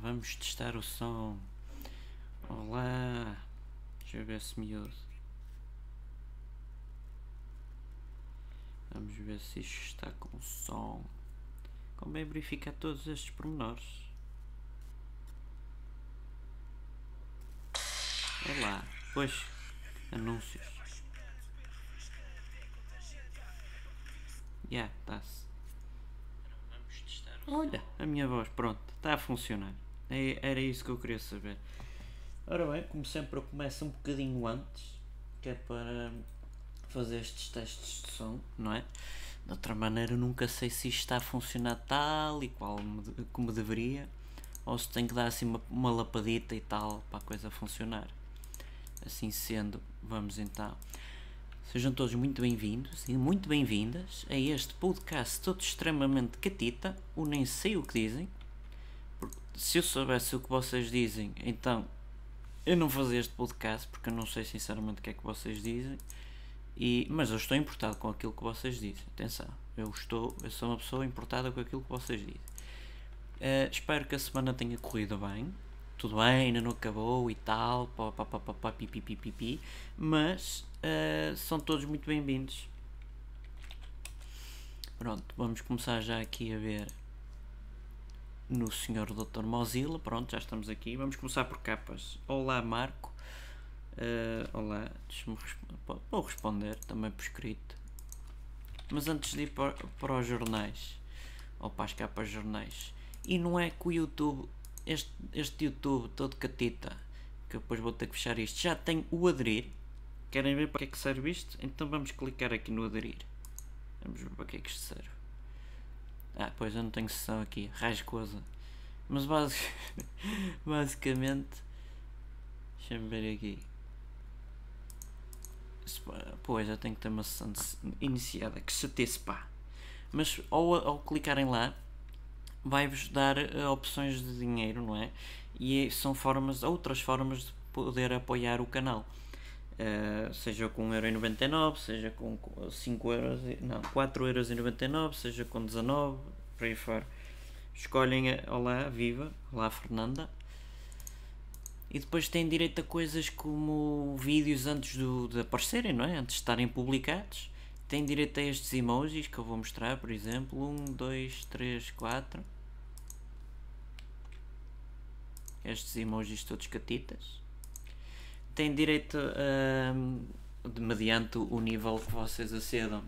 vamos testar o som. Olá, deixa eu ver se me ouve. Vamos ver se isto está com som. Convém verificar todos estes pormenores. Olá, pois, anúncios. Já, yeah, está-se. Olha, a minha voz, pronto, está a funcionar. É, era isso que eu queria saber. Ora bem, como sempre eu começo um bocadinho antes, que é para fazer estes testes de som, não é? De outra maneira nunca sei se isto está a funcionar tal e qual como deveria, ou se tem que dar assim uma, uma lapadita e tal para a coisa funcionar. Assim sendo, vamos então Sejam todos muito bem-vindos e muito bem-vindas a este podcast todo extremamente catita, o nem sei o que dizem. Se eu soubesse o que vocês dizem, então eu não fazia este podcast porque eu não sei sinceramente o que é que vocês dizem. E, mas eu estou importado com aquilo que vocês dizem. Atenção, eu estou, eu sou uma pessoa importada com aquilo que vocês dizem. Uh, espero que a semana tenha corrido bem tudo bem, ainda não acabou e tal, pá, pá, pá, pá, pá, pipi, pipi, pipi, mas uh, são todos muito bem-vindos. Pronto, vamos começar já aqui a ver no Senhor Dr. Mozilla. Pronto, já estamos aqui. Vamos começar por capas. Olá, Marco. Uh, olá, vou responder também por escrito. Mas antes de ir para, para os jornais, ou para as capas jornais, e não é que o YouTube este, este YouTube todo catita, que eu depois vou ter que fechar isto, já tem o aderir. Querem ver para que é que serve isto? Então vamos clicar aqui no aderir. Vamos ver para que é que isto serve. Ah, pois eu não tenho sessão aqui, rascosa. Mas basic, basicamente, deixa-me ver aqui. Pois, já tenho que ter uma sessão iniciada, que se pá. Mas ao, ao clicarem lá, vai-vos dar uh, opções de dinheiro, não é? E são formas, outras formas de poder apoiar o canal. Uh, seja com 1,99€, seja com 5 euros, não, 4,99€, seja com 19, por aí fora. Escolhem Olá, Viva, Olá Fernanda. E depois têm direito a coisas como vídeos antes do, de aparecerem, não é? Antes de estarem publicados. Têm direito a estes emojis que eu vou mostrar, por exemplo. 1, 2, 3, 4 estes emojis todos catitas. Tem direito a, de, mediante o nível que vocês acedam,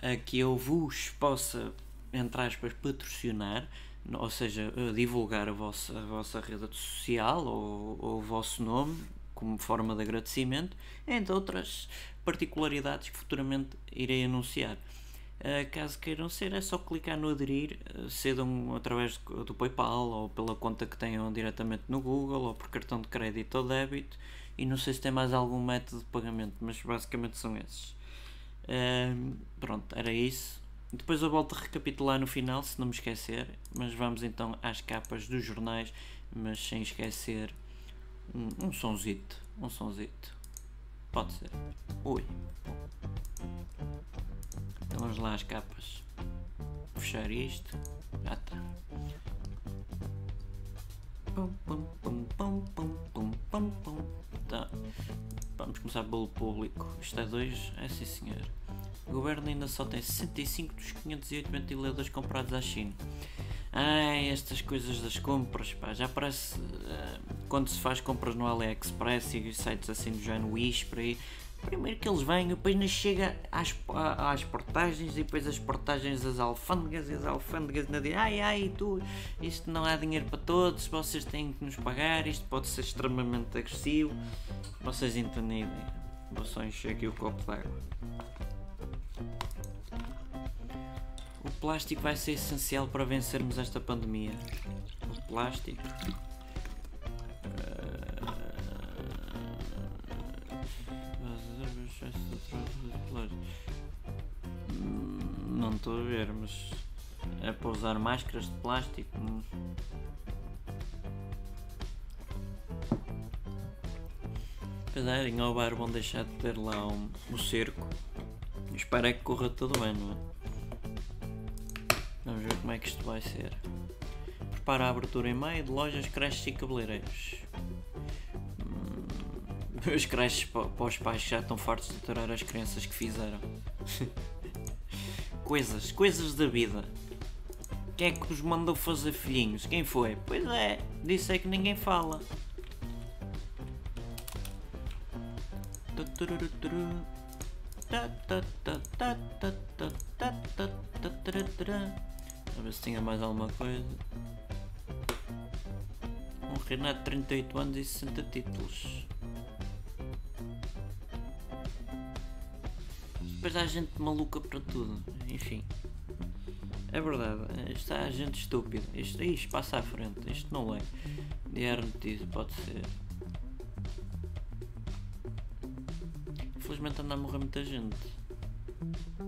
a que eu vos possa, entre aspas, patrocinar, ou seja, divulgar a vossa, a vossa rede social ou, ou o vosso nome como forma de agradecimento, entre outras particularidades que futuramente irei anunciar. Uh, caso queiram ser, é só clicar no aderir, uh, cedam através do, PayPal ou pela conta que tenham diretamente no Google ou por cartão de crédito ou débito. E não sei se tem mais algum método de pagamento, mas basicamente são esses. Uh, pronto, era isso. Depois eu volto a recapitular no final, se não me esquecer. Mas vamos então às capas dos jornais, mas sem esquecer um, um sonzito. Um sonzito. Pode ser. Ui. Então vamos lá as capas. Fechar isto. Já está. Tá. Vamos começar pelo público. Isto é 2, é sim senhor. O governo ainda só tem 65 dos 508 ventiladores comprados à China. Ah, estas coisas das compras, pá, já parece uh, quando se faz compras no AliExpress e sites assim do género Wish por aí, Primeiro que eles vêm, depois não chega às, às portagens e depois as portagens das alfândegas e as alfândegas ainda dizem ai ai tu, isto não há dinheiro para todos, vocês têm que nos pagar, isto pode ser extremamente agressivo. Vocês entendem. Vou só encher aqui o copo d'água. O plástico vai ser essencial para vencermos esta pandemia. O plástico estou a ver, mas é para usar máscaras de plástico. Apesar em Alvar vão deixar de ter lá um, um cerco. Espero é que corra tudo bem, não é? Vamos ver como é que isto vai ser. prepara a abertura em maio de lojas, creches e cabeleireiros. Hum, Os creches pa- para os pais já estão fartos de aturar as crianças que fizeram. Coisas, coisas da vida. Quem é que os mandou fazer filhinhos? Quem foi? Pois é, disso é que ninguém fala. A ver se tinha mais alguma coisa. Um reinado de 38 anos e 60 títulos. Depois há gente maluca para tudo. Enfim. É verdade. Isto há gente estúpida. Isto, isto passa à frente. Isto não é. Diário notícia, pode ser. Infelizmente anda a morrer muita gente.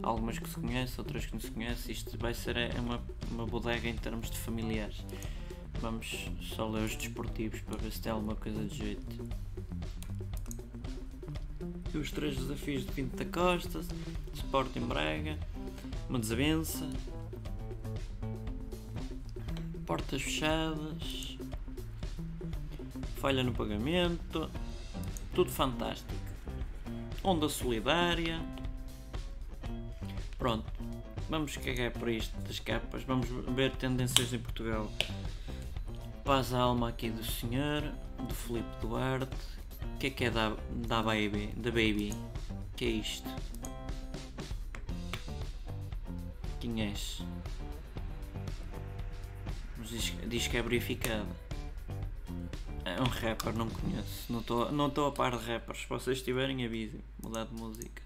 Algumas que se conhece, outras que não se conhece. Isto vai ser é uma, uma bodega em termos de familiares. Vamos só ler os desportivos para ver se tem alguma coisa de jeito. E os três desafios de Pinto da Costa, Sporting Braga, uma desavença, portas fechadas, falha no pagamento, tudo fantástico. Onda solidária. Pronto, vamos cagar por isto das capas, vamos ver tendências em Portugal. Paz à alma aqui do senhor, do Filipe Duarte. O que é que é da, da Baby? Da Baby? Que é isto? És? Mas diz, diz que é verificado. É um rapper, não conheço. Não estou não a par de rappers. Se vocês tiverem, avisem. Mudar de música.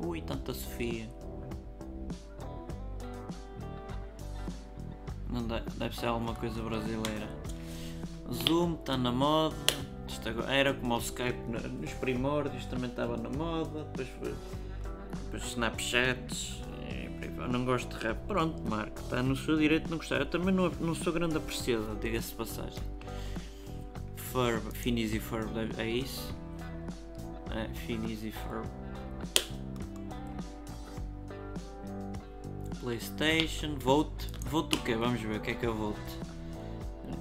Ui, tanta Sofia. Não deve, ser alguma coisa brasileira. Zoom está na moda. Era como o Skype no- nos primórdios, também estava na moda. Depois, depois Snapchats. não gosto de rap. Pronto, Marco, está no seu direito de não gostar. Eu também não, não sou grande apreciador, diga-se passagem. Ferb, Finis e deve- é isso? É, Finis e Ferb. Playstation, Vote. Vote o quê? Vamos ver o que é que é Vote.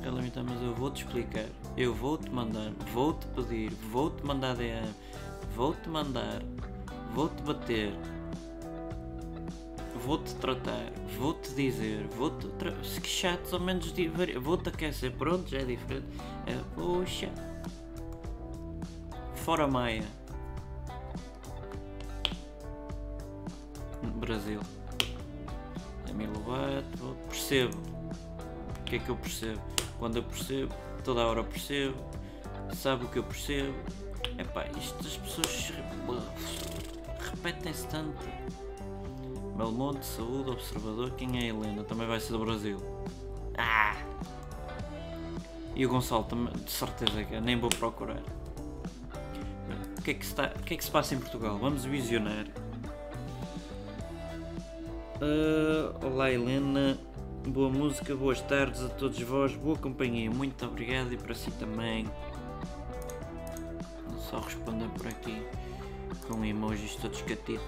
Ela me tá, mas eu vou-te explicar. Eu vou-te mandar, vou-te pedir, vou-te mandar DM, vou-te mandar, vou-te bater, vou-te tratar, vou-te dizer, vou-te. Tra... Se que chatos ao menos vou-te aquecer, pronto, já é diferente. É, puxa. Fora Maia. Brasil. Demi Lovato, percebo. O que é que eu percebo? Quando eu percebo, toda a hora percebo, sabe o que eu percebo. Epá, isto as pessoas re- repetem-se tanto. Belmonte, Saúde, Observador, quem é a Helena? Também vai ser do Brasil. Ah! E o Gonçalo também, de certeza que é, nem vou procurar. O que, é que está- o que é que se passa em Portugal? Vamos visionar. Ah, olá Helena, boa música, boas tardes a todos vós, boa companhia, muito obrigado e para si também. Vou Só responder por aqui com emojis todos catitas.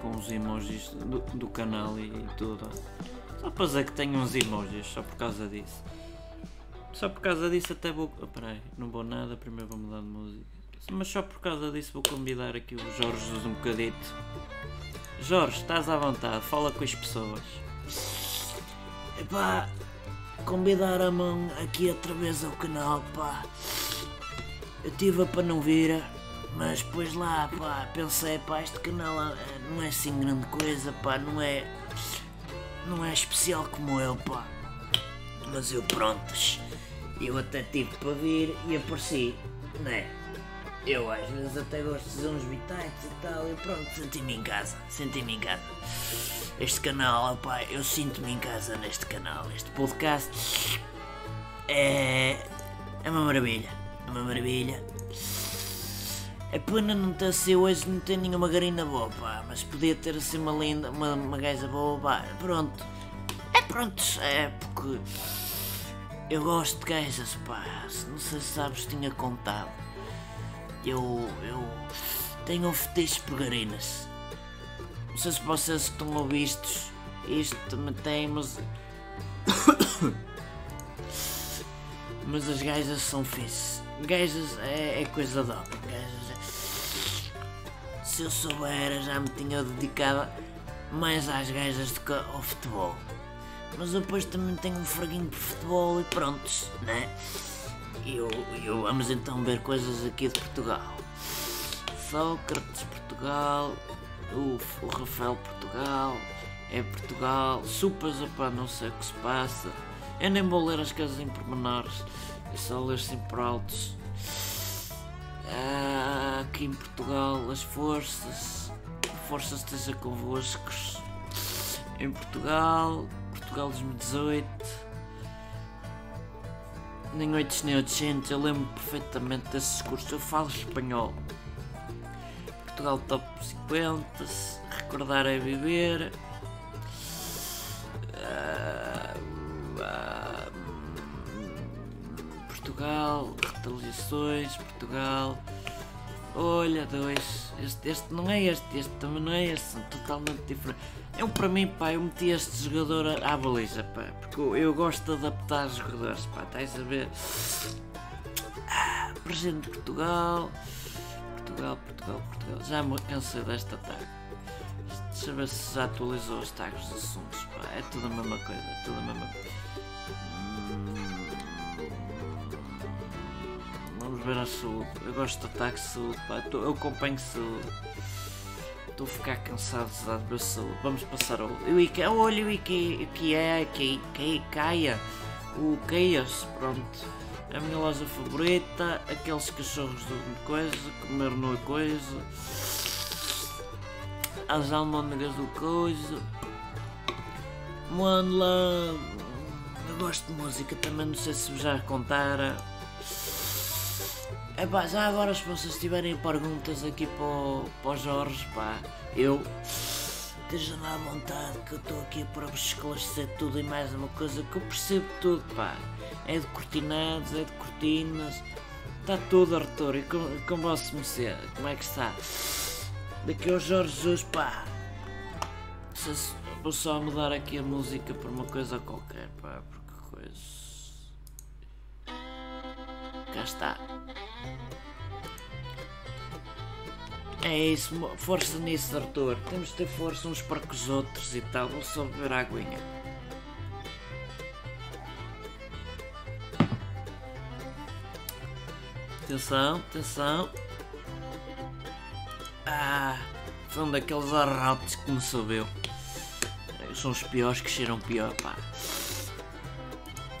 Com os emojis do, do canal e, e tudo. Só para dizer que tenho uns emojis, só por causa disso. Só por causa disso até vou. Oh, não vou nada, primeiro vou mudar de música. Mas só por causa disso vou convidar aqui o Jorge um bocadito. Jorge, estás à vontade, fala com as pessoas. Epá, convidar a mão aqui outra vez ao canal, pá. Eu tive para não vir, mas depois lá, pá, pensei, pá, este canal eh, não é assim grande coisa, pá, não é. Não é especial como eu, pá. Mas eu, prontos, eu até tive para vir e apareci, né? Eu às vezes até gosto de fazer uns bitites e tal, e pronto, senti-me em casa, senti-me em casa. Este canal, opá, eu sinto-me em casa neste canal. Este podcast é. é uma maravilha, é uma maravilha. É pena não ter assim hoje, não ter nenhuma garina boa, pá, mas podia ter assim uma linda, uma, uma gaja boa, pá, pronto. É pronto, é porque eu gosto de gajas, pá, não sei se sabes, tinha contado. Eu, eu tenho um fetiche por garinas. Não sei se vocês estão ouvir isto, também tem, mas... mas as gajas são fixe. Gajas é, é coisa de gajas é... Se eu soubera já me tinha dedicado mais às gajas do que ao futebol. Mas depois também tenho um fraguinho por futebol e prontos, né? E eu, eu, vamos então ver coisas aqui de Portugal. Sócrates, Portugal, o, o Rafael, Portugal, é Portugal, Supas, opá, não sei o que se passa. Eu nem vou ler as coisas em pormenores, é só ler assim por altos. Ah, aqui em Portugal, as forças, a força esteja convosco. Em Portugal, Portugal 2018. Nem 800 nem 800, eu lembro perfeitamente desse discurso. Eu falo espanhol. Portugal top 50, recordar é viver. Uh, uh, Portugal, retaliações, Portugal. Olha, dois. Este, este não é este, este também não é este, são totalmente diferentes. Eu, para mim, pá, eu meti este jogador à baliza, pá, porque eu, gosto de adaptar jogadores, pá, estás a ver? Ah, presente de Portugal, Portugal, Portugal, Portugal. Já me cansei desta tag. Deixa eu ver se já atualizou os tags dos assuntos, pá, é tudo a mesma coisa, é tudo a mesma coisa. Ver a. Eu gosto de ataque saúde, pá, eu acompanho saúde. Estou a ficar cansado de ver saúde. Vamos passar ao. O Ike, olha o Ike, que é, que, que caia. O Keias, pronto. A minha loja favorita, aqueles cachorros de coisa, comer no coisa. As almôndegas do coisa. Mano lá. Eu gosto de música também, não sei se já contara. É pá, já agora se vocês tiverem perguntas aqui para o, para o Jorge, pá, eu estejam lá à vontade que eu estou aqui para vos esclarecer tudo e mais uma coisa que eu percebo tudo, pá. É de cortinados, é de cortinas, está tudo, Arthur, e com, com vosso mercê, como é que está? Daqui ao Jorge Jesus, pá. Se, vou só mudar aqui a música por uma coisa qualquer, pá, porque coisa. Cá está. É isso, força nisso, Arthur. Temos de ter força uns para com os outros e tal. Vou só beber a aguinha. Atenção, atenção. Ah, um daqueles arrotos que me soubeu. São os piores que cheiram pior, pá.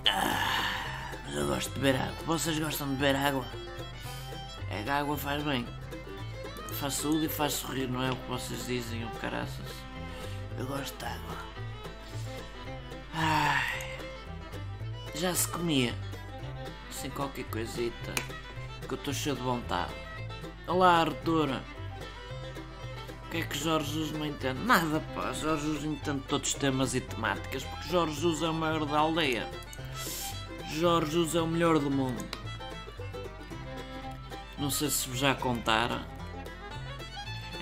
Ah, mas eu gosto de beber água. Vocês gostam de beber água? É que a água faz bem faz saúde e faz sorrir, não é o que vocês dizem, o caraças. Eu gosto de água. Ai, já se comia. Sem qualquer coisita. Que eu estou cheio de vontade. Olá, Artura. O que é que Jorge Jesus não entende? Nada, pá. Jorge Jesus entende todos os temas e temáticas. Porque Jorge Jesus é o maior da aldeia. Jorge Jesus é o melhor do mundo. Não sei se vos já contaram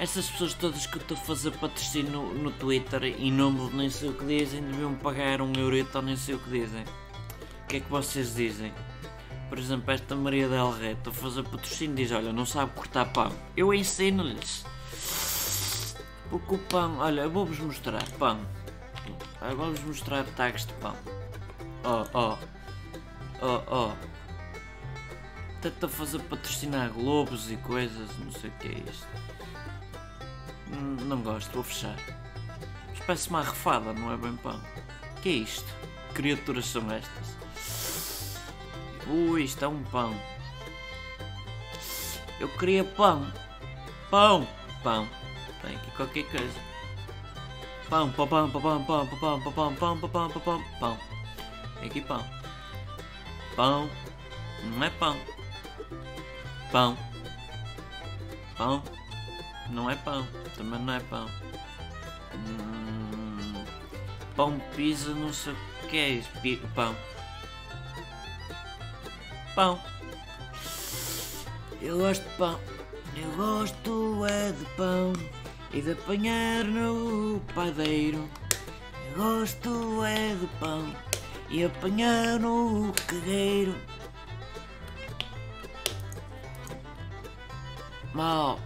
essas pessoas todas que eu estou a fazer patrocínio no, no Twitter nome de nem sei o que dizem deviam pagar um eurito ou nem sei o que dizem. O que é que vocês dizem? Por exemplo, esta Maria Del Rey, estou a fazer patrocínio e diz, olha, não sabe cortar pão. Eu ensino-lhes. Porque o pão, olha, eu vou-vos mostrar pão. Vou-vos mostrar tags de pão. Oh, oh. Oh, oh. Tenta fazer patrocinar globos e coisas, não sei o que é isto. Hum, não gosto, vou fechar. Parece uma arrefada, não é bem pão. que é isto? Criaturas são estas? Ui, isto é um pão. Eu queria pão. Pão. Pão. Tem aqui qualquer coisa. Pão, pão, pão, pão, pão, pão, pão, pão, pão, pão, pão, pão, pão, pão. Tem aqui pão. Pão. Não é pão. Pão. Pão. Não é pão. Também não é pão. Hum, pão, pizza, não sei o que é isso. Pão. Pão. Eu gosto de pão. Eu gosto é de pão e de apanhar no padeiro. Eu gosto é de pão e apanhar no cagueiro. Mal.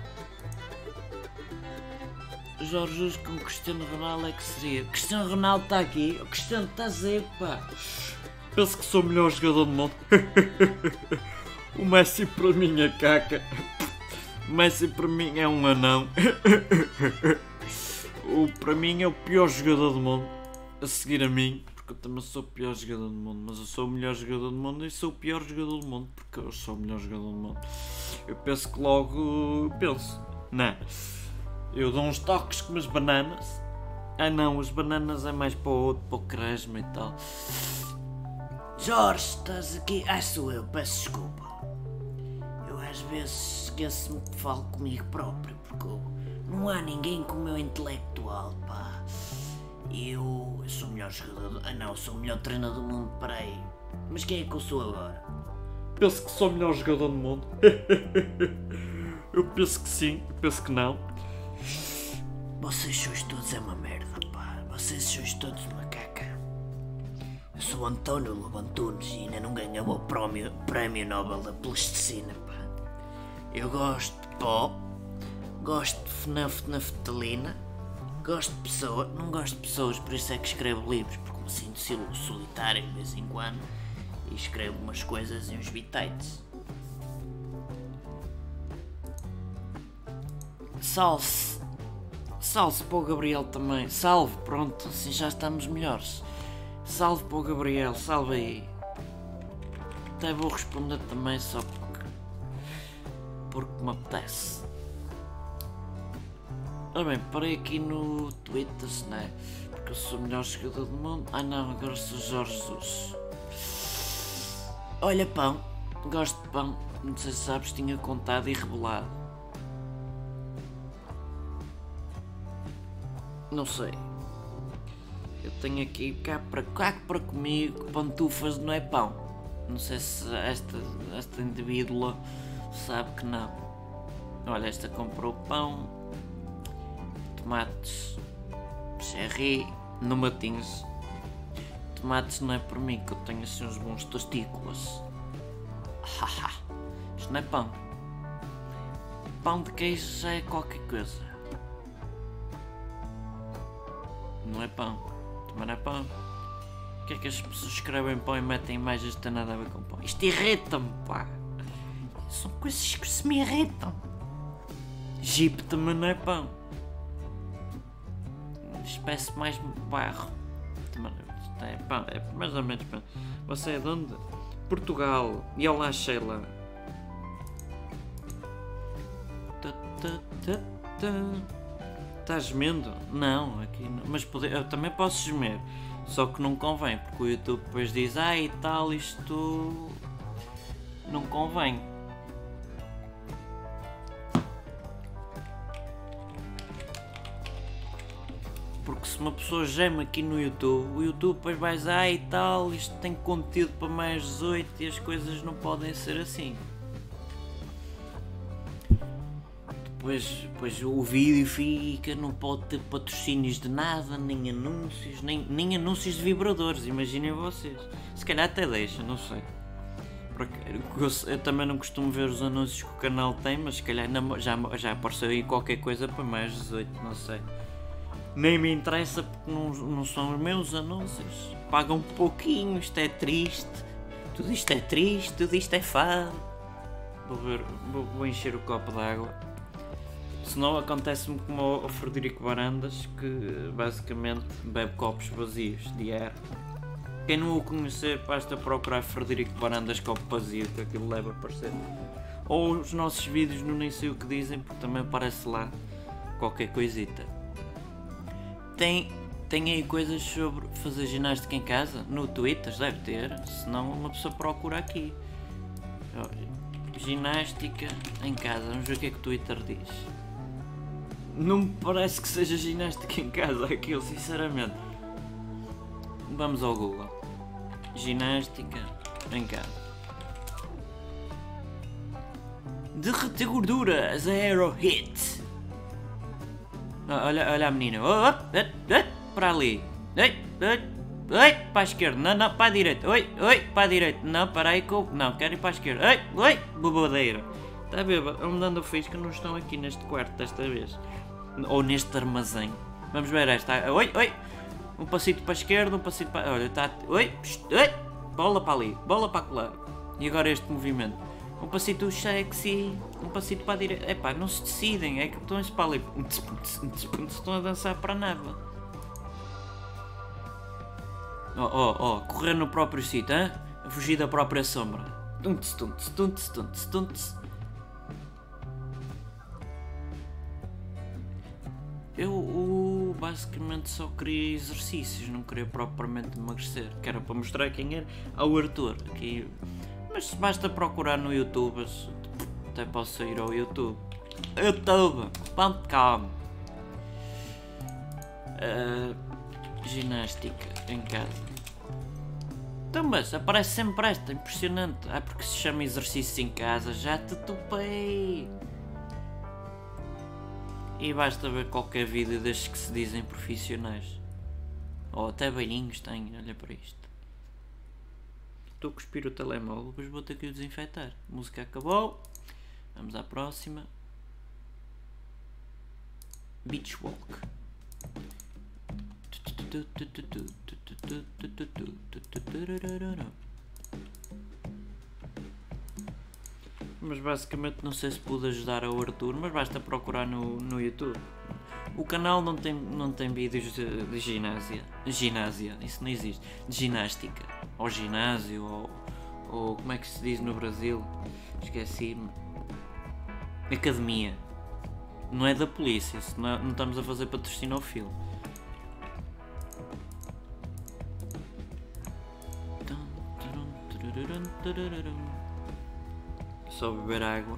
Jorge Jesus com Cristiano Ronaldo é que seria. Cristiano Ronaldo está aqui. O Cristiano está a dizer, pá. Penso que sou o melhor jogador do mundo. o Messi para mim é caca. O Messi para mim é um anão. o, para mim é o pior jogador do mundo. A seguir a mim, porque eu também sou o pior jogador do mundo. Mas eu sou o melhor jogador do mundo e sou o pior jogador do mundo, porque eu sou o melhor jogador do mundo. Eu penso que logo. Penso. Não. Eu dou uns toques com as bananas. Ah não, as bananas é mais para o outro, para o cresme e tal. Jorge, estás aqui? Ah, sou eu, peço desculpa. Eu às vezes esqueço-me que falo comigo próprio, porque eu- não há ninguém com o meu intelectual, pá. Eu, eu sou o melhor jogador. do- Ah, não, sou o melhor treinador do mundo, peraí. Mas quem é que eu sou agora? Penso que sou o melhor jogador do mundo. eu penso que sim, penso que não. Vocês sois todos é uma merda, pá. Vocês sois todos uma caca. Eu sou o António Lobantunes e ainda não ganhou o prémio, prémio Nobel da Plasticina, pá. Eu gosto de pó, gosto de FNAF naftalina, gosto de pessoa, não gosto de pessoas, por isso é que escrevo livros, porque me sinto solitário de vez em quando e escrevo umas coisas e uns bitites. Salve. Salve para o Gabriel também. Salve, pronto, assim já estamos melhores. Salve para o Gabriel, salve aí. Até vou responder também só porque. porque me apetece. Ora bem, parei aqui no Twitter, né? Porque eu sou o melhor jogador do mundo. Ah não, agora sou Jorge Jesus. Olha, pão, gosto de pão. Não sei se sabes, tinha contado e revelado. Não sei. Eu tenho aqui cá para, cá para comigo pantufas não é pão. Não sei se esta, esta indivídua sabe que não. Olha, esta comprou pão, tomates, cherry, no matins. Tomates não é por mim que eu tenho assim uns bons testículos. Haha, isto não é pão. Pão de queijo já é qualquer coisa. Não é pão. Também não é pão. O que é que as pessoas escrevem pão e metem imagens que têm nada a ver com pão? Isto irrita-me, pá. São coisas que se me irritam. Jeep também não é pão. Espécie mais barro. Isto é pão. É mais ou menos pão. Você é de onde? Portugal. E olá, Sheila. Tá, tá, tá, tá. Estás gemendo? Não, aqui não. Mas pode- eu também posso gemer. Só que não convém, porque o YouTube depois diz, ah e tal, isto não convém. Porque se uma pessoa geme aqui no YouTube, o YouTube depois vai dizer, ah e tal, isto tem conteúdo para mais 18 e as coisas não podem ser assim. Depois, depois o vídeo fica, não pode ter patrocínios de nada, nem anúncios, nem, nem anúncios de vibradores, imaginem vocês. Se calhar até deixa, não sei. Porque eu, eu também não costumo ver os anúncios que o canal tem, mas se calhar não- já, já apareceu aí qualquer coisa para mais 18, não sei. Nem me interessa porque não, não são os meus anúncios. Pagam pouquinho, isto é triste. Tudo isto é triste, tudo isto é fado. Vou ver, vou, vou encher o copo de água. Senão acontece-me como ao Frederico Barandas, que basicamente bebe copos vazios de ar. Quem não o conhecer, basta procurar Frederico Barandas copo vazio, que aquilo leva a parecer Ou os nossos vídeos no Nem Sei O Que Dizem, porque também aparece lá qualquer coisita. Tem, tem aí coisas sobre fazer ginástica em casa? No Twitter, deve ter, senão uma pessoa procura aqui. Ginástica em casa, vamos ver o que é que o Twitter diz. Não me parece que seja ginástica em casa aquilo, sinceramente. Vamos ao Google. Ginástica em casa. Derreter gordura, zero hit. Olha, olha a menina. Oh, oh, oh, para ali. Oi, para a esquerda. Não, não, para a direita. Oi, oi, para a direita. Não, para aí. Não, quero ir para a esquerda. Oi, oi, bobadeira. Está a ver? Vão dando fixe que não estão aqui neste quarto desta vez. Ou neste armazém. Vamos ver esta. Oi, oi. Um passito para a esquerda, um passito para. Olha, está. Oi, oi. Bola para ali, bola para lá. E agora este movimento. Um passito sexy, um passito para a direita. Epá, não se decidem, é que estão-se para ali. Estão a dançar para nada. Oh, oh, oh, correr no próprio sítio, hein? Fugir da própria sombra. Tunts, tunts, tunts, tunts, tunts. Eu basicamente só queria exercícios, não queria propriamente emagrecer. Que era para mostrar quem era ao Arthur. Aqui. Mas basta procurar no YouTube, até posso ir ao YouTube. youtube.com uh, Ginástica em casa. Então, mas aparece sempre esta, impressionante. Ah, porque se chama exercício em casa, já te topei. E basta ver qualquer vídeo destes que se dizem profissionais. Ou até beirinhos têm, olha para isto. Estou a cuspir o telemóvel, depois vou ter que o desinfetar. A música acabou. Vamos à próxima. Beach Walk. Mas basicamente não sei se pude ajudar ao Arthur, mas basta procurar no, no YouTube. O canal não tem, não tem vídeos de, de ginásio. Ginásio, isso não existe. De ginástica. Ou ginásio, ou, ou como é que se diz no Brasil? Esqueci-me. Academia. Não é da polícia, não, é, não estamos a fazer patrocínio ao filme. Só beber água.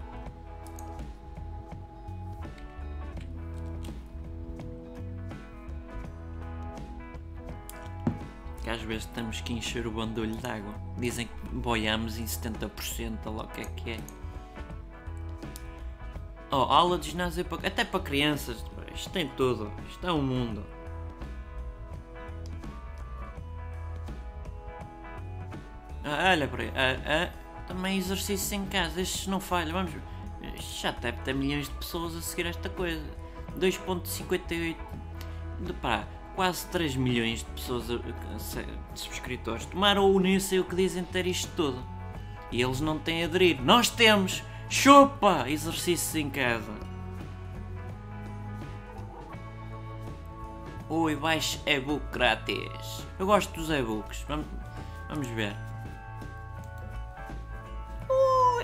Que às vezes temos que encher o bandulho de água. Dizem que boiamos em 70%, ou lá o que é que é. Oh, aula de ginásio para, até para crianças. Isto tem tudo. Isto é um mundo. Ah, olha por aí. Ah, ah. Também exercício em casa, estes não falham. Vamos Já deve ter milhões de pessoas a seguir esta coisa. 2.58. Pá, quase 3 milhões de pessoas de subscritores. Tomaram o nem o que dizem ter isto tudo. E eles não têm a aderir. Nós temos! Chupa! Exercícios em casa. O e-baixo e-book grátis. Eu gosto dos e-books. Vamos, vamos ver.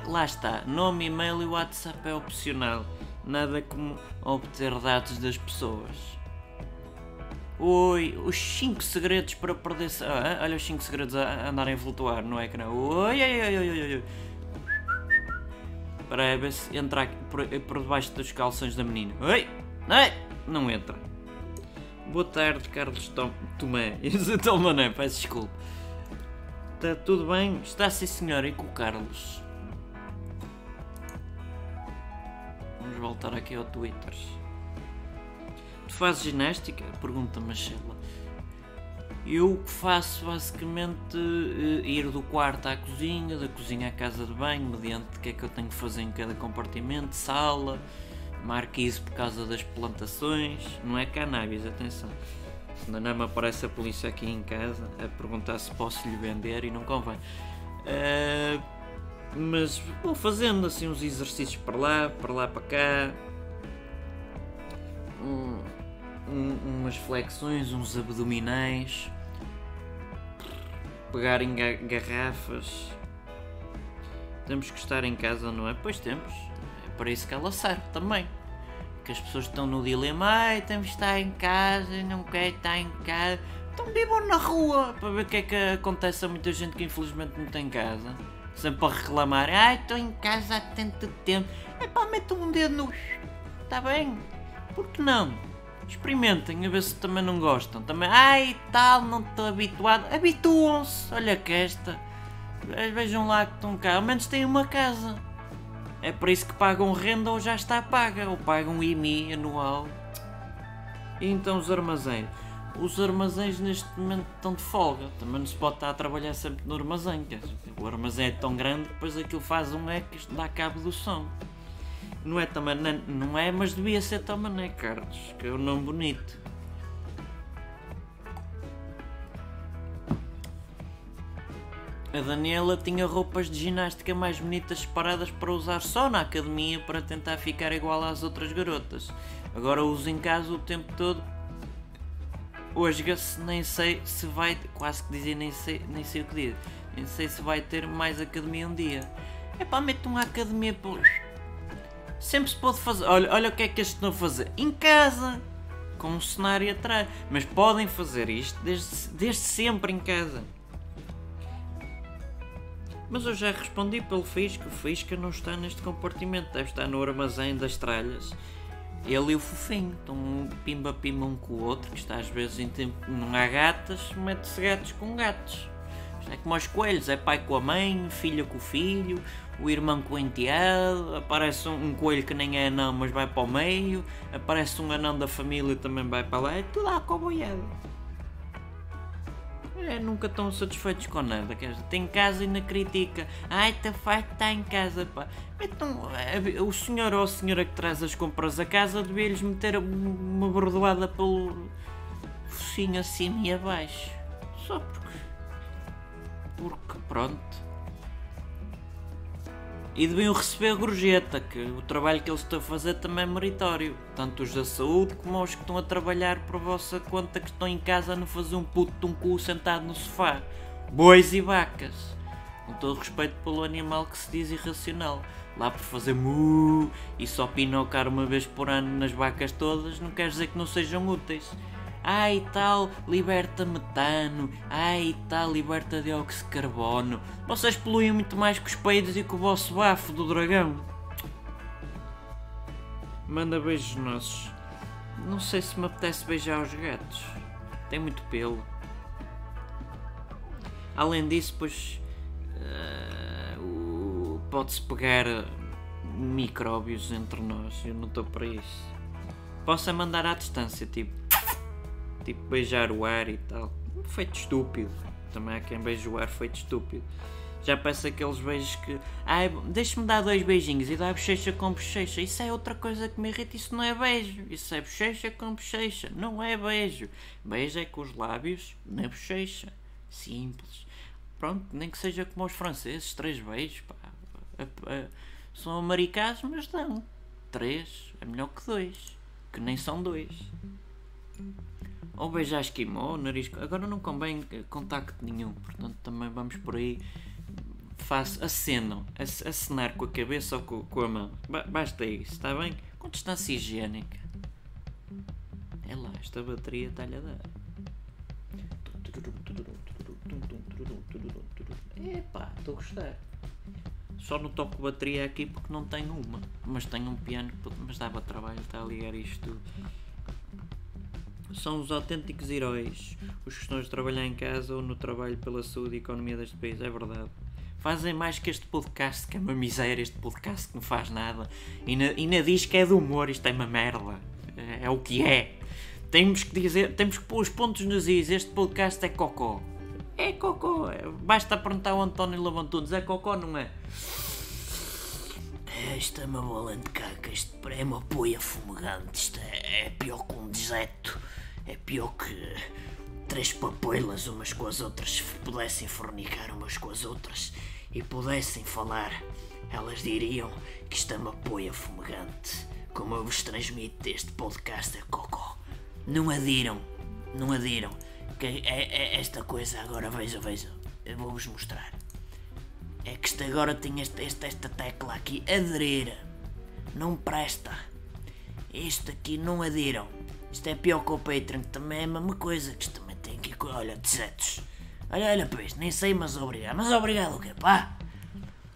Lá está, nome, e-mail e WhatsApp é opcional. Nada como obter dados das pessoas. Oi, os 5 segredos para perder. Ah, olha os 5 segredos a andarem a flutuar no ecrã. Oi, oi, oi, oi, oi, oi. Para ver se entra por, por debaixo dos calções da menina. Oi, ei, não entra. Boa tarde, Carlos Tom, Tomé. Tom Mané, peço desculpa. Está tudo bem? Está sim, senhora. E com o Carlos? Voltar aqui ao Twitter. Tu fazes ginástica? Pergunta-me a Sheila. Eu faço basicamente uh, ir do quarto à cozinha, da cozinha à casa de banho, mediante o que é que eu tenho que fazer em cada compartimento, sala, marquise por causa das plantações, não é cannabis, atenção. Senão não me aparece a polícia aqui em casa a perguntar se posso lhe vender e não convém. Uh, mas vou fazendo assim uns exercícios para lá, para lá, para cá. Um, um, umas flexões, uns abdominais. Pegar em garrafas. Temos que estar em casa, não é? Pois temos. É para isso que ela serve também. Que as pessoas estão no dilema, ai, temos que estar em casa, não quero estar em casa. Então vivam na rua para ver o que é que acontece a muita gente que infelizmente não tem casa. Sempre a reclamar, ai, estou em casa há tanto tempo. É pá, metam um dedo no. Está bem? Por que não? Experimentem a ver se também não gostam. Também, ai tal, não estou habituado. Habituam-se. Olha que esta. Vejam lá que estão cá. Ao menos têm uma casa. É por isso que pagam renda ou já está paga. Ou pagam IMI anual. E então os armazéns. Os armazéns neste momento estão de folga. Também não se pode estar a trabalhar sempre no armazém. O armazém é tão grande, depois aquilo faz um eco que dá cabo do som. Não é também, não é, mas devia ser também, Carlos, que é um nome bonito. A Daniela tinha roupas de ginástica mais bonitas separadas para usar só na academia para tentar ficar igual às outras garotas. Agora uso em casa o tempo todo. Hoje nem sei se vai. Quase que dizer nem sei, nem sei o que diz. Nem sei se vai ter mais academia um dia. É pá, mete uma academia por Sempre se pode fazer. Olha, olha o que é que estão a fazer. Em casa. Com um cenário atrás. Mas podem fazer isto desde, desde sempre em casa. Mas eu já respondi pelo Fisca. O Fisca não está neste compartimento. Deve estar no armazém das tralhas. Ele e o fofinho estão um pimba-pimba um com o outro. Que está às vezes em tempo. Não há gatas, mete-se gatos com gatos. Isto é como aos coelhos: é pai com a mãe, filha com o filho, o irmão com o enteado, aparece um, um, coelho que nem é anão, mas vai para o meio, aparece um anão da família também vai para lá, é tudo à coboiada. É, nunca estão satisfeitos com nada. Quer dizer, tem casa e não critica. Ai, está farto está em casa, pá. Então, é, o senhor ou a senhora que traz as compras a casa devia-lhes meter uma bordoada pelo focinho acima e abaixo. Só porque. Porque, pronto e deviam receber gorjeta, que o trabalho que eles estão a fazer também é meritório. Tanto os da saúde como os que estão a trabalhar por vossa conta que estão em casa a não fazer um puto de um cu sentado no sofá. Bois e vacas. Com todo respeito pelo animal que se diz irracional. Lá por fazer mu e só pinocar uma vez por ano nas vacas todas não quer dizer que não sejam úteis ai tal, liberta metano, ai tal, liberta dióxido de carbono. Vocês poluem muito mais que os peidos e com o vosso bafo do dragão. Manda beijos nossos. Não sei se me apetece beijar os gatos. Tem muito pelo. Além disso, pois. Uh, Pode-se pegar micróbios entre nós. Eu não estou para isso. Posso mandar à distância, tipo tipo beijar o ar e tal. Feito estúpido. Também há quem beije o ar feito estúpido. Já peço aqueles beijos que. Ai, deixa-me dar dois beijinhos e dá bochecha com bochecha. Isso é outra coisa que me irrita. Isso não é beijo. Isso é bochecha com bochecha. Não é beijo. Beijo é com os lábios na bochecha. Simples. Pronto, nem que seja como os franceses. Três beijos, pá. São americanos, mas dão. Três é melhor que dois. Que nem são dois ou beijar esquimó, nariz. Agora não convém contacto nenhum, portanto também vamos por aí. Faço, acenam, acenar com a cabeça ou com, com a mão. Basta isso, está bem? Com distância higiênica. É lá, esta bateria está-lhe a dar. Epá, estou a gostar. Só não toco bateria aqui porque não tenho uma. Mas tenho um piano, mas dava trabalho estar a ligar isto tudo são os autênticos heróis, os que estão a trabalhar em casa ou no trabalho pela saúde e economia deste país, é verdade. Fazem mais que este podcast, que é uma miséria, este podcast que não faz nada. E ainda diz que é do humor, isto é uma merda. É, é o que é. Temos que dizer, temos que pôr os pontos nos is, este podcast é cocó. É cocó, é, basta perguntar ao António Lavantunes, é cocó não é? Isto é uma bola de caca, isto é uma poia fumegante, isto é, é pior que deserto. É pior que três papoilas umas com as outras se pudessem fornicar umas com as outras e pudessem falar. Elas diriam que isto é uma poia fumegante. Como eu vos transmito deste podcast é cocó. Não adiram, não adiram. Que é, é esta coisa agora, veja, veja. Eu vou-vos mostrar. É que isto agora tem este, este, esta tecla aqui, aderir. Não presta. Isto aqui não adiram. Isto é pior que o Patreon, que também é a mesma coisa. Que isto também tem aqui, olha, desetos. Olha, olha para isto, nem sei, mas obrigado. Mas obrigado o quê, pá?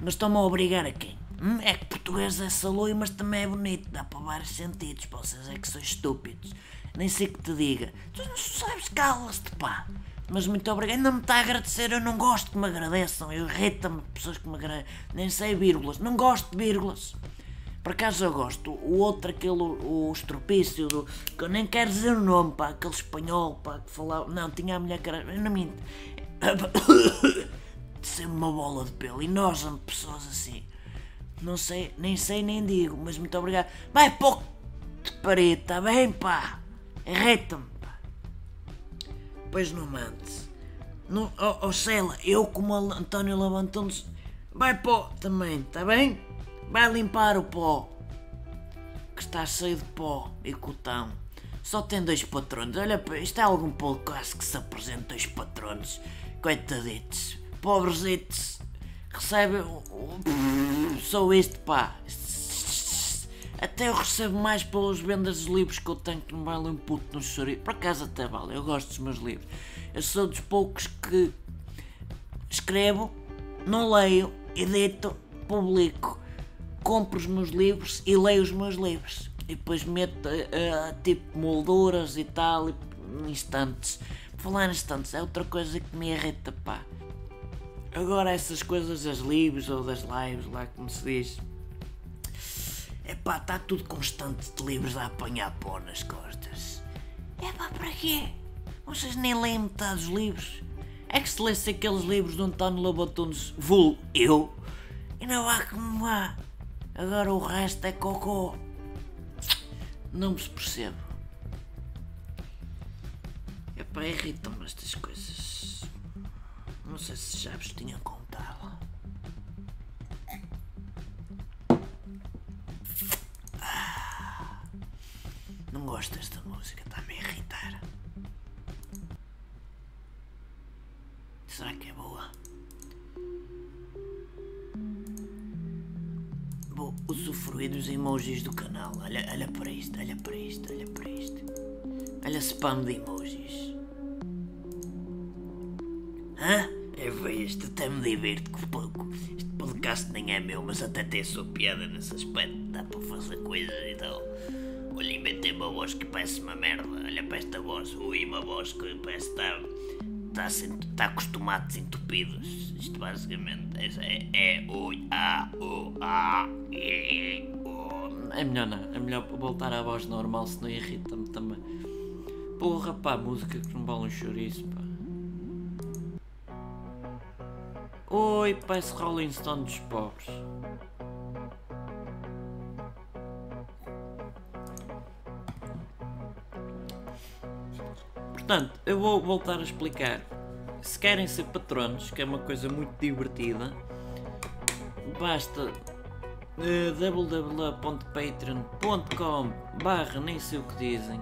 Mas estão-me a obrigar a quem? Hum? É que português é saloi, mas também é bonito. Dá para vários sentidos. Pá, vocês é que sois estúpidos. Nem sei que te diga. Tu não sabes, calas-te, pá. Mas muito obrigado. Ainda me está a agradecer. Eu não gosto que me agradeçam. Eu irrita-me pessoas que me agradecem. Nem sei vírgulas. Não gosto de vírgulas. Por acaso eu gosto. O outro, aquele, o estropício do. que eu nem quero dizer o nome, pá. Aquele espanhol, pá, que falava. Não, tinha a mulher cara. Eu não me. Sempre uma bola de pelo. E nós, pessoas assim. Não sei, nem sei nem digo, mas muito obrigado. Vai pouco de parede, tá bem, pá? Irrita-me, pá. Pois não mandes. Não, oh, oh Cela, eu como António Lavantones, vai pó também, tá bem? Vai limpar o pó. Que está cheio de pó e cotão. Só tem dois patronos. Olha, isto é algum podcast que se apresenta dois patronos. Coitaditos. Pobrezitos recebe. Sou este, pá. Até eu recebo mais pelas vendas de livros que eu tenho que não vale um puto no chorizo. Por acaso até vale, eu gosto dos meus livros. Eu sou dos poucos que escrevo, não leio, edito, publico, compro os meus livros e leio os meus livros. E depois meto uh, tipo molduras e tal, instantes. Falar em instantes é outra coisa que me irrita, pá. Agora essas coisas das livros ou das lives, lá como se diz. Pá, está tudo constante de livros a apanhar pó nas costas. É pá, para quê? Vocês nem leem metade dos livros. É que se lesse aqueles livros de António Lobotunes, vul eu, e não há como vá. Agora o resto é cocô. Não me percebo. É pá, irritam-me estas coisas. Não sei se já vos tinha contado. Ah, não gosto desta música, está-me a irritar. Será que é boa? Usufruir dos emojis do canal. Olha, olha para isto, olha para isto, olha para isto. Olha spam de emojis. Hã? É isto até me divirto com pouco. Este podcast nem é meu, mas até tem sua piada nesse aspecto. Dá para fazer coisas e tal. Olha, inventei uma voz que parece uma merda. Olha para esta voz. Ui, uma voz que parece que está. Está, está com os tomates entupidos. Isto basicamente é, é, é ui, a, u, a, o. É melhor não. É melhor voltar à voz normal, senão irrita-me também. Porra, pá, música que não vale um chouriço, pá. Oi, parece Rolling Stone dos pobres. Portanto, eu vou voltar a explicar. Se querem ser patronos, que é uma coisa muito divertida, basta uh, www.patreon.com barra nem sei o que dizem.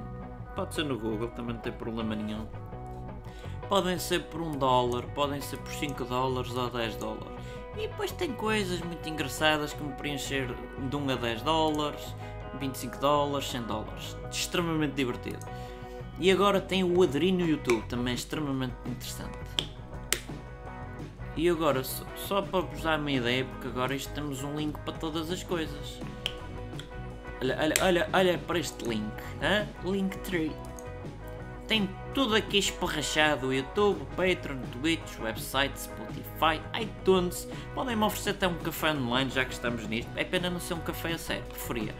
Pode ser no Google, também não tem problema nenhum. Podem ser por 1 dólar, podem ser por 5 dólares ou 10 dólares. E depois tem coisas muito engraçadas como preencher de 1 a 10 dólares, 25 dólares, 100 dólares. Extremamente divertido. E agora tem o aderir no YouTube, também extremamente interessante. E agora, só, para vos dar uma ideia, porque agora isto temos um link para todas as coisas. Olha, olha, olha, olha para este link, link 3 tem tudo aqui esparrachado: YouTube, Patreon, Twitch, website, Spotify, iTunes. Podem-me oferecer até um café online, já que estamos nisto. É pena não ser um café a sério, preferia.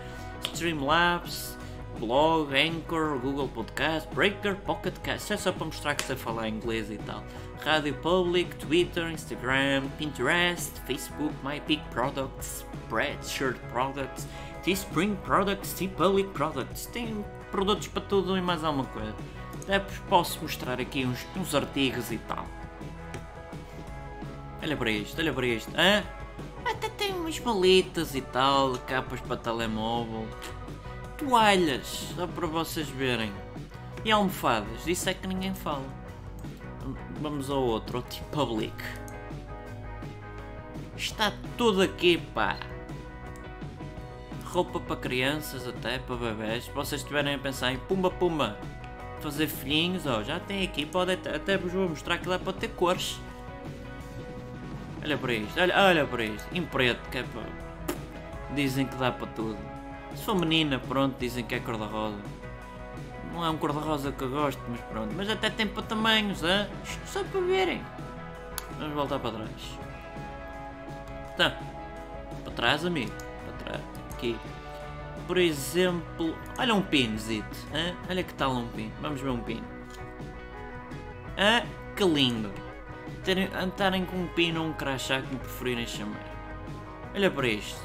Streamlabs, blog, Anchor, Google Podcast, Breaker, Pocket Cast. É só para mostrar que sei falar inglês e tal. Rádio Public, Twitter, Instagram, Pinterest, Facebook, MyPeak Products, Spreadshirt Products, Teespring Products, T-Public Products. Tem produtos para tudo e mais alguma coisa. Até posso mostrar aqui uns, uns artigos e tal. Olha para isto, olha para isto. Hã? Até tem umas maletas e tal, capas para telemóvel. Toalhas, só para vocês verem. E almofadas, isso é que ninguém fala. Vamos ao outro, ao T-Public. Está tudo aqui, pá. Roupa para crianças, até para bebés. Se vocês estiverem a pensar em pumba pumba, fazer filhinhos, ó, já tem aqui, pode até, até vos vou mostrar que dá para ter cores. Olha para isto, olha, olha para isto. Em preto, que é para... Dizem que dá para tudo. Se for menina, pronto, dizem que é cor-de-rosa. Não é um cor-de-rosa que eu gosto, mas pronto. Mas até tem para tamanhos, hein? só para verem. Vamos voltar para trás. Tá. Para trás, amigo. Para trás. Aqui. Por exemplo, olha um pinzito. Hein? Olha que tal um pin. Vamos ver um pin. Ah, que lindo. Terem, andarem com um pino ou um crachá me preferirem chamar. Olha para isto.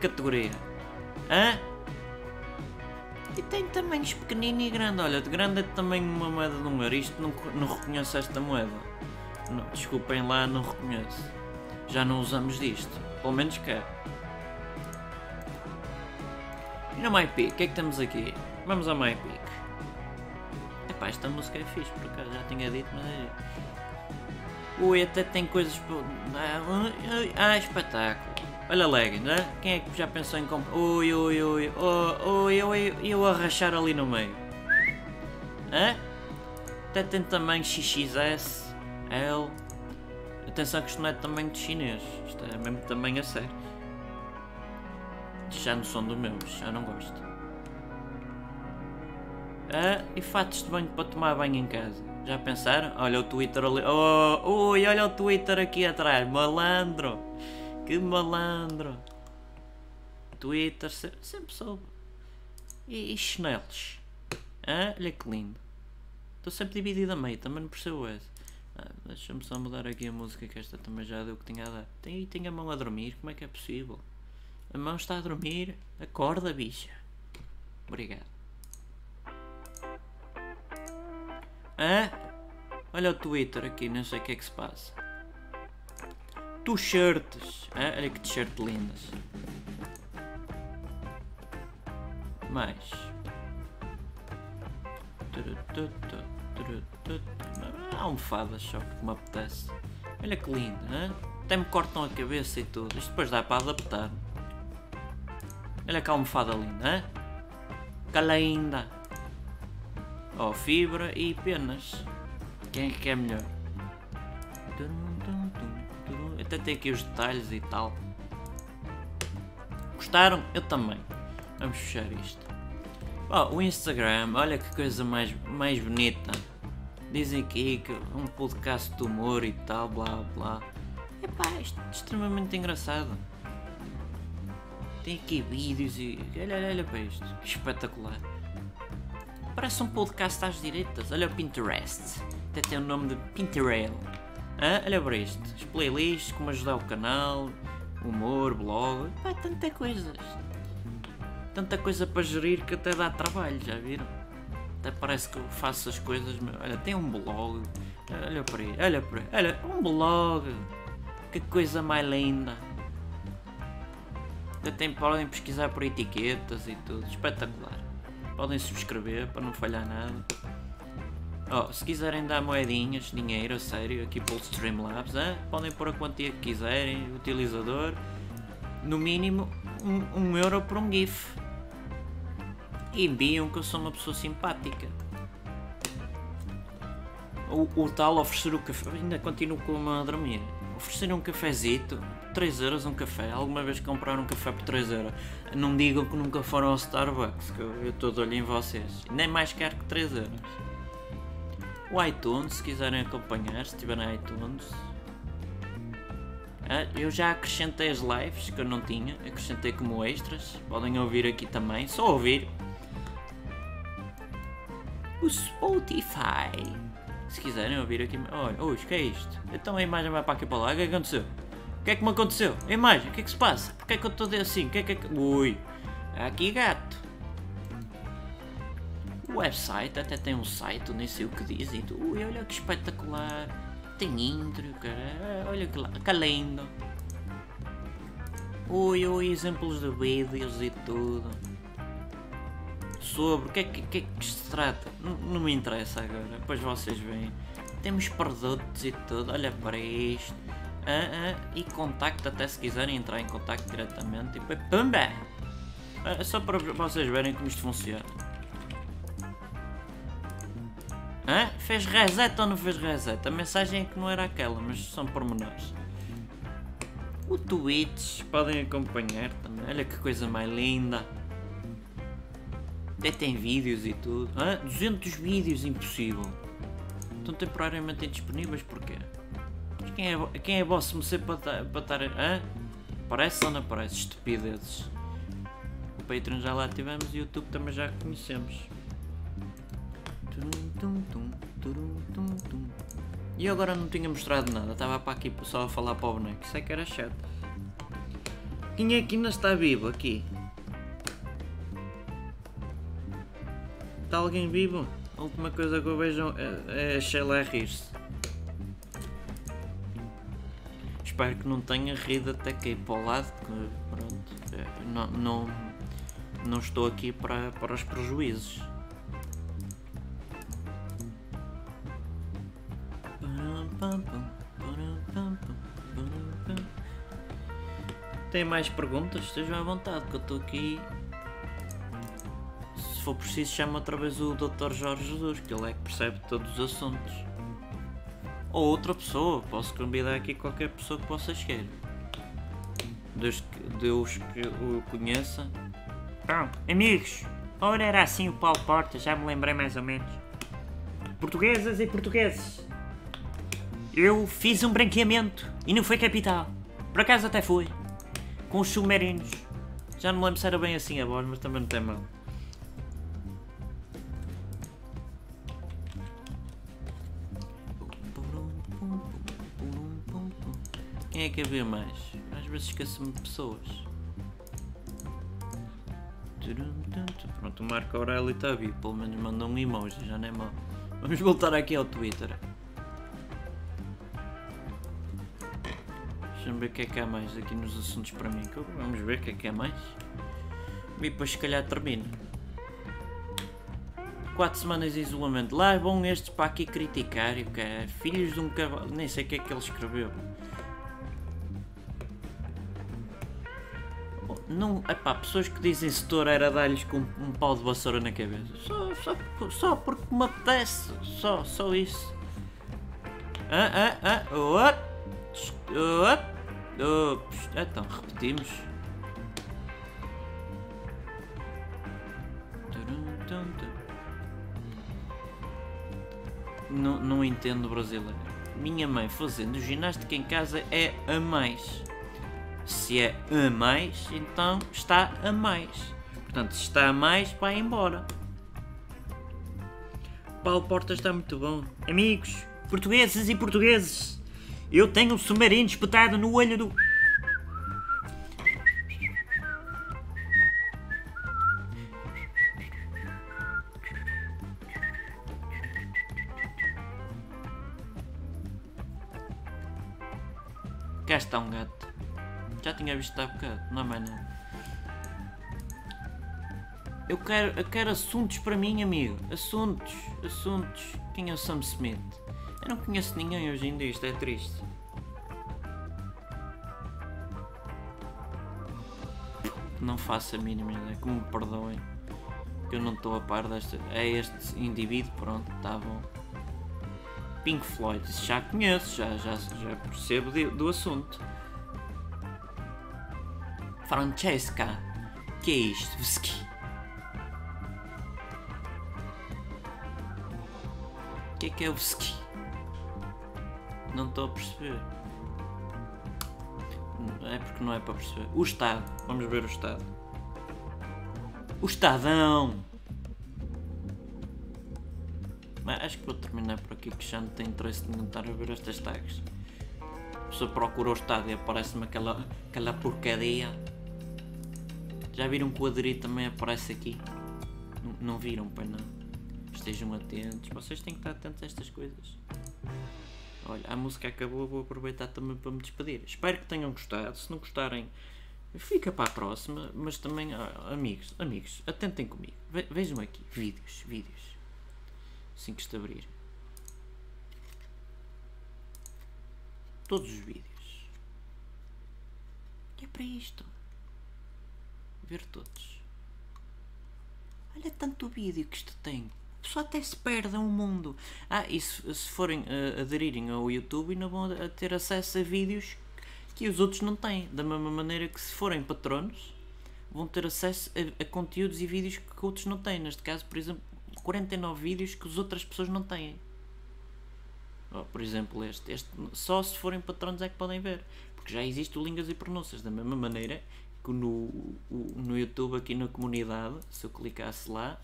Categoria. Hã? E tem tamanhos pequenino e grande. Olha, de grande é também uma moeda de um euro. Isto não, não reconheço esta moeda. Não, desculpem lá, não reconheço. Já não usamos disto. Pelo menos quer. E na MyPic, o que é que temos aqui? Vamos ao MyPic. Epá, esta música é fixe, por acaso já tinha dito, mas é. Ui, até tem coisas. Ah, espetáculo. Olha leggings, né? Quem é que já pensou em comprar? Ui, ui, ui, oh, ui, eu, eu a rachar ali no meio. Hã? Até tem tamanho XXS, L. Atenção que isto não é tamanho de chinês, isto é mesmo tamanho a sério. Já não são do meu, já não gosto. Ah, e fatos de banho para tomar banho em casa. Já pensaram? Olha o Twitter ali. Oh, ui, olha o Twitter aqui atrás, malandro. Que malandro! Twitter, sempre, soube. E, e chinelos? Ah, olha que lindo. Estou sempre dividido a meio, também não percebo esse. Ah, Deixa-me só mudar aqui a música que esta também já deu o que tinha a dar. Tem, tem a mão a dormir, como é que é possível? A mão está a dormir, acorda bicha. Obrigado. Ah, olha o Twitter aqui, não sei o que é que se passa t-shirts. Ah, olha que t-shirt lindas. Mais. Almofadas só porque me apetece. Olha que lindo, hein? até me cortam a cabeça e tudo. Isto depois dá para adaptar. Olha que almofada linda, hein? que linda. Oh, fibra e penas. Quem é que é melhor? Até tem aqui os detalhes e tal. Gostaram? Eu também. Vamos fechar isto. Oh, o Instagram, olha que coisa mais, mais bonita. Dizem aqui que um podcast de humor e tal, blá blá. Epá, isto é extremamente engraçado. Tem aqui vídeos e. Olha, olha, olha para isto. Que espetacular. Parece um podcast às direitas. Olha o Pinterest. Até tem o nome de Pinterest. Ah, olha para isto. As playlists, como ajudar o canal, humor, blog. Pá, tanta coisa. Tanta coisa para gerir que até dá trabalho, já viram? Até parece que eu faço as coisas. Olha, tem um blog. Olha para aí, olha para aí. Olha, um blog. Que coisa mais linda. Até podem pesquisar por etiquetas e tudo. Espetacular. Podem subscrever para não falhar nada. Oh, se quiserem dar moedinhas, dinheiro, a sério, aqui pelo Streamlabs, hein? podem pôr a quantia que quiserem, utilizador, no mínimo um, um euro por um GIF. E enviam que eu sou uma pessoa simpática. O, o tal oferecer o café, ainda continuo com a dormir. Oferecer um cafezito, 3 euros um café. Alguma vez compraram um café por 3 euros? Não digam que nunca foram ao Starbucks, que eu estou de olho em vocês. Nem mais caro que 3 euros. O iTunes, se quiserem acompanhar, se tiverem iTunes. Ah, eu já acrescentei as lives que eu não tinha, acrescentei como extras. Podem ouvir aqui também, só ouvir. O Spotify. Se quiserem ouvir aqui. Olha, o que é isto? Então a imagem vai para aqui para lá. O que é que aconteceu? O que é que me aconteceu? A imagem, o que é que se passa? Porquê é que eu estou assim? O que é que. Ui, aqui gato. Website até tem um site, nem sei o que diz e tu, ui, olha que espetacular. Tem intro, cara, olha que, que lindo. Ui, ui, exemplos de vídeos e tudo. Sobre o que é que, que, é que se trata? Não, não me interessa agora, depois vocês veem. Temos produtos e tudo, olha para isto. ah, ah, e contacto até se quiserem entrar em contacto diretamente. Tipo, é pumba! É só para vocês verem como isto funciona. Hã? Fez reset ou não fez reset? A mensagem é que não era aquela, mas são pormenores. O Twitch podem acompanhar também. Olha que coisa mais linda. Até tem vídeos e tudo. Hã? 200 vídeos, impossível. Estão temporariamente indisponíveis porquê? Quem é, quem é vosso MC para estar. Hã? Parece ou não parece? Estupidezes. O Patreon já lá tivemos e o YouTube também já conhecemos. E agora não tinha mostrado nada, estava para aqui só a falar para o boneco, isso é que era chato. Quem é que ainda está vivo aqui? Está alguém vivo? A última coisa que eu vejo é, é a Sheila a rir-se. Espero que não tenha rido até cair para o lado, pronto, é, não, não, não estou aqui para, para os prejuízos. Tem mais perguntas? Estejam à vontade, que eu estou aqui. Se for preciso, chama outra vez o Dr. Jorge Jesus, que ele é que percebe todos os assuntos. Ou outra pessoa, posso convidar aqui qualquer pessoa que vocês queiram. Deus que, Deus que o conheça. Bom, amigos, ora era assim o Paulo Porta, já me lembrei mais ou menos. Portuguesas e portugueses, eu fiz um branqueamento e não foi capital. Por acaso até foi. Com os submarinos. Já não me lembro se era bem assim a voz, mas também não tem mal. Quem é que havia mais? Às vezes esqueço-me de pessoas. Pronto, o Marco Aurélio está vivo, pelo menos mandou um emoji, já não é mal. Vamos voltar aqui ao Twitter. Deixa-me ver o que é que há mais aqui nos assuntos para mim. Vamos ver o que é que há mais. E depois se calhar termino. 4 semanas de isolamento. Lá vão estes para aqui criticar. Que é? Filhos de um cavalo. Nem sei o que é que ele escreveu. Não, epá, pessoas que dizem setor era dar-lhes com um pau de vassoura na cabeça. Só, só, só porque me apetece. Só, só isso. Ah, ah, ah, what? What? Ops, então repetimos. Não, não entendo brasileiro. Minha mãe fazendo ginástica em casa é a mais. Se é a mais, então está a mais. Portanto, se está a mais, vai embora. Paulo Porta está muito bom. Amigos, portugueses e portugueses, eu tenho um submarino espetado no olho do. Cá está um gato. Já tinha visto há bocado, não é mais nada. Eu quero, eu quero assuntos para mim, amigo. Assuntos, assuntos. Quem é o Sam Smith? Eu não conheço ninguém hoje em dia, isto é triste. Não faço a mínima ideia, como me perdoem. Que eu não estou a par desta. É este indivíduo, pronto, está bom. Pink Floyd, já conheço, já, já, já percebo de, do assunto. Francesca, que é isto? Whisky. O que é que é o whisky? Não estou a perceber. É porque não é para perceber. O Estado. Vamos ver o Estado. O Estadão! Mas acho que vou terminar por aqui que já não tem interesse nenhum estar a ver estas tags. A pessoa procura o Estado e aparece-me aquela, aquela porcaria. Já viram que o Aderir também aparece aqui? Não, não viram, pai não. Estejam atentos. Vocês têm que estar atentos a estas coisas. Olha, a música acabou, vou aproveitar também para me despedir. Espero que tenham gostado. Se não gostarem, fica para a próxima. Mas também, amigos, amigos, atentem comigo. vejam aqui, vídeos, vídeos. Assim que isto abrir. Todos os vídeos. para isto. Ver todos. Olha tanto vídeo que isto tem. Pessoa até se perde um mundo. Ah, e se, se forem uh, aderirem ao YouTube, ainda vão a ter acesso a vídeos que os outros não têm. Da mesma maneira que se forem patronos, vão ter acesso a, a conteúdos e vídeos que outros não têm. Neste caso, por exemplo, 49 vídeos que as outras pessoas não têm. Oh, por exemplo, este, este. Só se forem patronos é que podem ver. Porque já existe o Línguas e Pronúncias. Da mesma maneira que no, no YouTube, aqui na comunidade, se eu clicasse lá,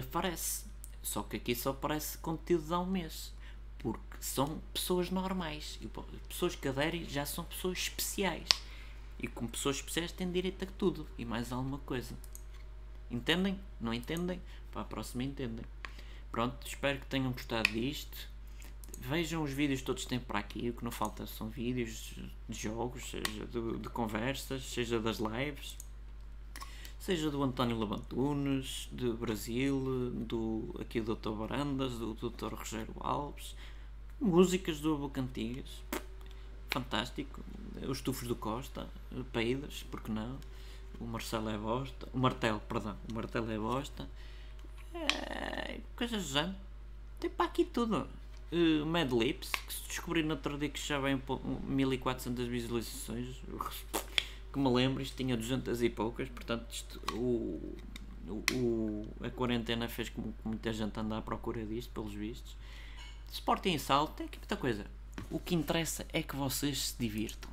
aparece. Só que aqui só aparece conteúdo de um mês. Porque são pessoas normais. E pessoas que aderem já são pessoas especiais. E como pessoas especiais têm direito a tudo. E mais alguma coisa. Entendem? Não entendem? Para a próxima entendem. Pronto, espero que tenham gostado disto. Vejam os vídeos todos têm para aqui. O que não falta são vídeos de jogos, seja de, de conversas, seja das lives seja do António Labantunes, de Brasil, do aqui do Dr. Barandas, do Dr. Rogério Alves, músicas do Boca Antigas, fantástico, os Tufos do Costa, Peidas, porque não, o Marcelo é bosta, o Martelo, perdão, o Martelo é bosta, é, coisas do género, tem para aqui tudo. Uh, Mad Lips, que se descobri no outro dia que já vem 1400 visualizações, que me lembro, isto tinha 200 e poucas, portanto isto, o, o, a quarentena fez com que muita gente ande à procura disto, pelos vistos. Sporting em salto, é que muita coisa. O que interessa é que vocês se divirtam.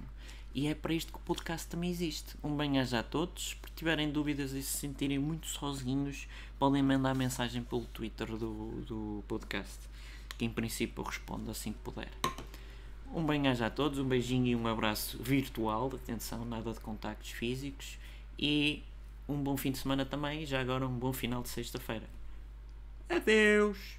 E é para isto que o podcast também existe. Um bem-aja a todos. Se tiverem dúvidas e se sentirem muito sozinhos, podem mandar mensagem pelo Twitter do, do podcast. Que em princípio eu respondo assim que puder. Um bem-aja a todos, um beijinho e um abraço virtual, atenção, nada de contactos físicos e um bom fim de semana também, já agora um bom final de sexta-feira. Adeus!